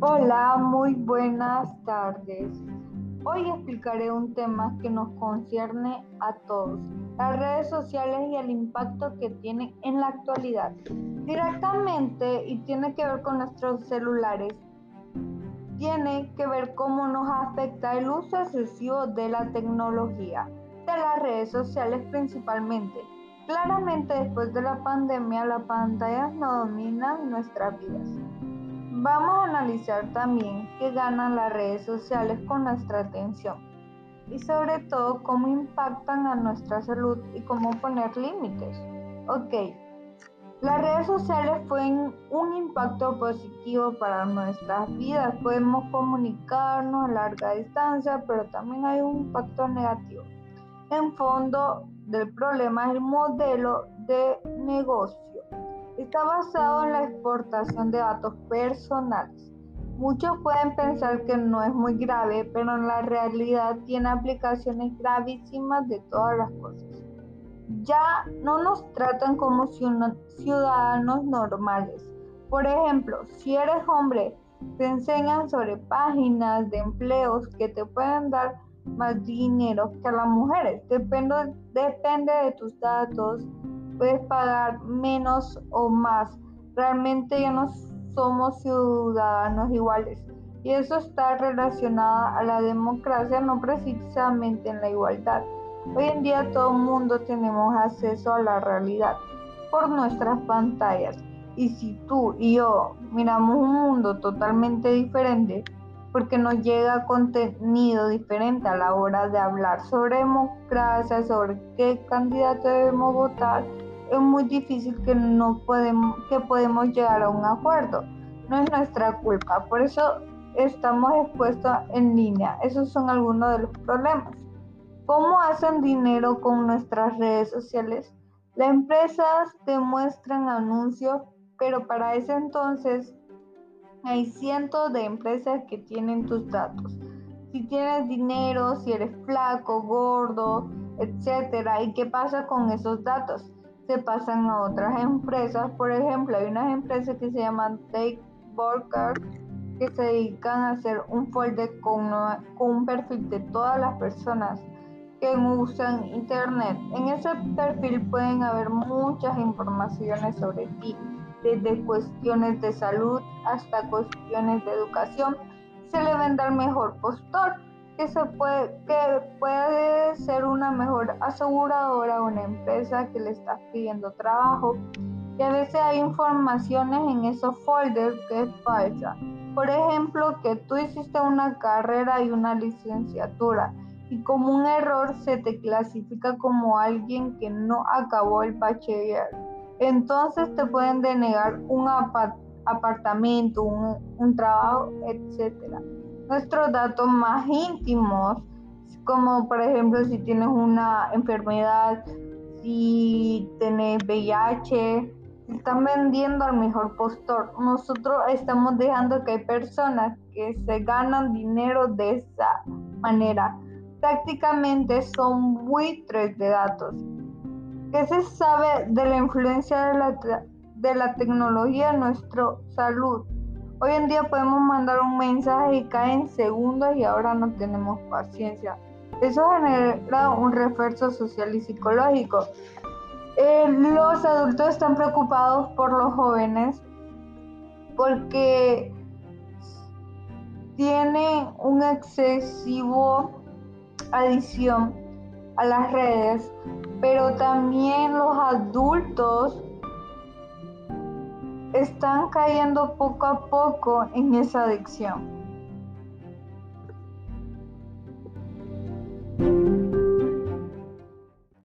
Hola, muy buenas tardes. Hoy explicaré un tema que nos concierne a todos, las redes sociales y el impacto que tienen en la actualidad. Directamente y tiene que ver con nuestros celulares, tiene que ver cómo nos afecta el uso excesivo de la tecnología, de las redes sociales principalmente. Claramente después de la pandemia las pantallas no dominan nuestras vidas. Vamos a analizar también qué ganan las redes sociales con nuestra atención y sobre todo cómo impactan a nuestra salud y cómo poner límites. Ok, las redes sociales fueron un impacto positivo para nuestras vidas. Podemos comunicarnos a larga distancia, pero también hay un impacto negativo. En fondo del problema es el modelo de negocio. Está basado en la exportación de datos personales. Muchos pueden pensar que no es muy grave, pero en la realidad tiene aplicaciones gravísimas de todas las cosas ya no nos tratan como ciudadanos normales. Por ejemplo, si eres hombre, te enseñan sobre páginas de empleos que te pueden dar más dinero que a las mujeres. Depende, depende de tus datos, puedes pagar menos o más. Realmente ya no somos ciudadanos iguales. Y eso está relacionado a la democracia, no precisamente en la igualdad. Hoy en día todo el mundo tenemos acceso a la realidad por nuestras pantallas. Y si tú y yo miramos un mundo totalmente diferente, porque nos llega contenido diferente a la hora de hablar sobre democracia, sobre qué candidato debemos votar, es muy difícil que no podemos, que podemos llegar a un acuerdo. No es nuestra culpa, por eso estamos expuestos en línea. Esos son algunos de los problemas. ¿Cómo hacen dinero con nuestras redes sociales? Las empresas te muestran anuncios, pero para ese entonces hay cientos de empresas que tienen tus datos. Si tienes dinero, si eres flaco, gordo, etcétera, ¿y qué pasa con esos datos? Se pasan a otras empresas. Por ejemplo, hay unas empresas que se llaman Take Worker que se dedican a hacer un folder con, con un perfil de todas las personas que usan Internet. En ese perfil pueden haber muchas informaciones sobre ti, desde cuestiones de salud hasta cuestiones de educación. Se le vende al mejor postor, que, se puede, que puede ser una mejor aseguradora o una empresa que le está pidiendo trabajo. Y a veces hay informaciones en esos folders que es falsa. Por ejemplo, que tú hiciste una carrera y una licenciatura y como un error se te clasifica como alguien que no acabó el bachiller. Entonces te pueden denegar un apartamento, un, trabajo, etc. Nuestros datos más íntimos, como por ejemplo si tienes una enfermedad, si tienes VIH, están vendiendo al mejor postor. Nosotros estamos dejando que hay personas que se ganan dinero de esa manera prácticamente son buitres de datos. ¿Qué se sabe de la influencia de la, de la tecnología en nuestra salud? Hoy en día podemos mandar un mensaje y cae en segundos y ahora no tenemos paciencia. Eso genera un refuerzo social y psicológico. Eh, los adultos están preocupados por los jóvenes porque tienen un excesivo adición a las redes, pero también los adultos están cayendo poco a poco en esa adicción.